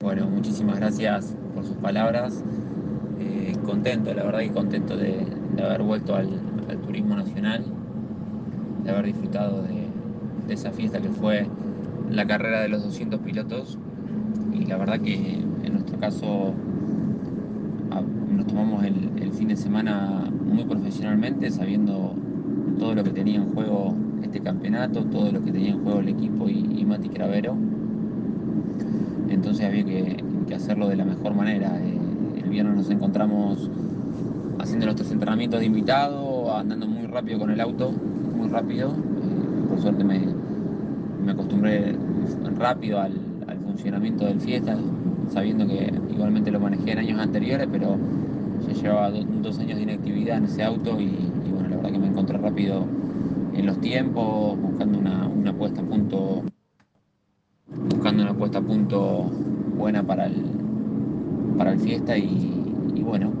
Bueno, muchísimas gracias por sus palabras. Eh, contento, la verdad que contento de, haber vuelto al, turismo nacional, de haber disfrutado de, esa fiesta que fue la carrera de los 200 pilotos. Y la verdad que en nuestro caso nos tomamos el, el fin de semana muy profesionalmente, sabiendo todo lo que tenía en juego este campeonato, todo lo que tenía en juego el equipo y, y Mati Cravero. Había que, hacerlo de la mejor manera. Eh, el viernes nos encontramos haciendo nuestros entrenamientos de invitado, andando muy rápido con el auto, muy rápido. Eh, por suerte me, me, acostumbré rápido al, al funcionamiento del fiesta, sabiendo que igualmente lo manejé en años anteriores, pero ya llevaba dos años de inactividad en ese auto y, y, bueno, la verdad que me encontré rápido en los tiempos, buscando una, una puesta a punto buscando una puesta a punto buena para el, para el fiesta y, bueno,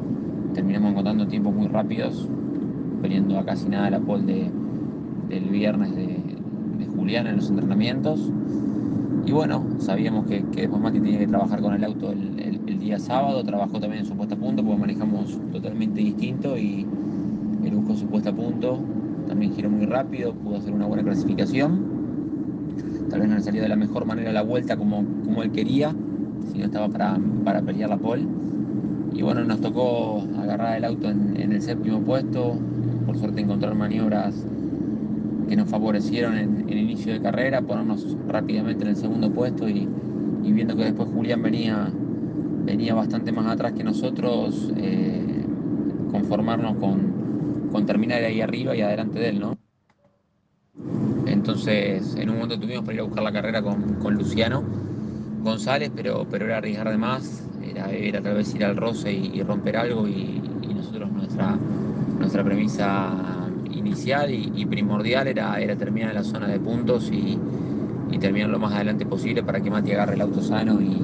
terminamos encontrando tiempos muy rápidos, poniendo a casi nada la pole de, del viernes de, de, Julián en los entrenamientos. Y bueno, sabíamos que, que después Mati tenía que trabajar con el auto el, el, día sábado, trabajó también en su puesta a punto porque manejamos totalmente distinto y él buscó su puesta a punto, también giró muy rápido, pudo hacer una buena clasificación le salió de la mejor manera la vuelta como, como él quería, si no estaba para, para pelear la pole. Y bueno, nos tocó agarrar el auto en, en, el séptimo puesto, por suerte encontrar maniobras que nos favorecieron en, el inicio de carrera, ponernos rápidamente en el segundo puesto y, y viendo que después Julián venía, venía bastante más atrás que nosotros, eh, conformarnos con, con terminar ahí arriba y adelante de él, ¿no? Entonces, en un momento tuvimos para ir a buscar la carrera con, con Luciano González, pero, pero era arriesgar de más, era, era tal vez ir al roce y, romper algo y, nosotros nuestra, nuestra premisa inicial y, primordial era, era terminar en la zona de puntos y, terminar lo más adelante posible para que Mati agarre el auto sano y,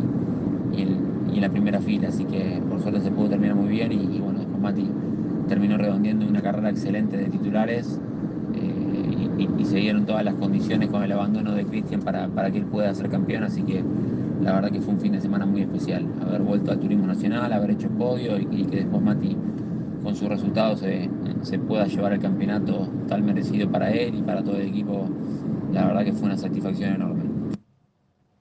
en la primera fila, así que por suerte se pudo terminar muy bien y, bueno, después Mati terminó redondeando una carrera excelente de titulares se dieron todas las condiciones con el abandono de Cristian para, para, que él pueda ser campeón, así que la verdad que fue un fin de semana muy especial, haber vuelto al turismo nacional, haber hecho podio y, que después Mati con sus resultados se, se, pueda llevar el campeonato tal merecido para él y para todo el equipo, la verdad que fue una satisfacción enorme.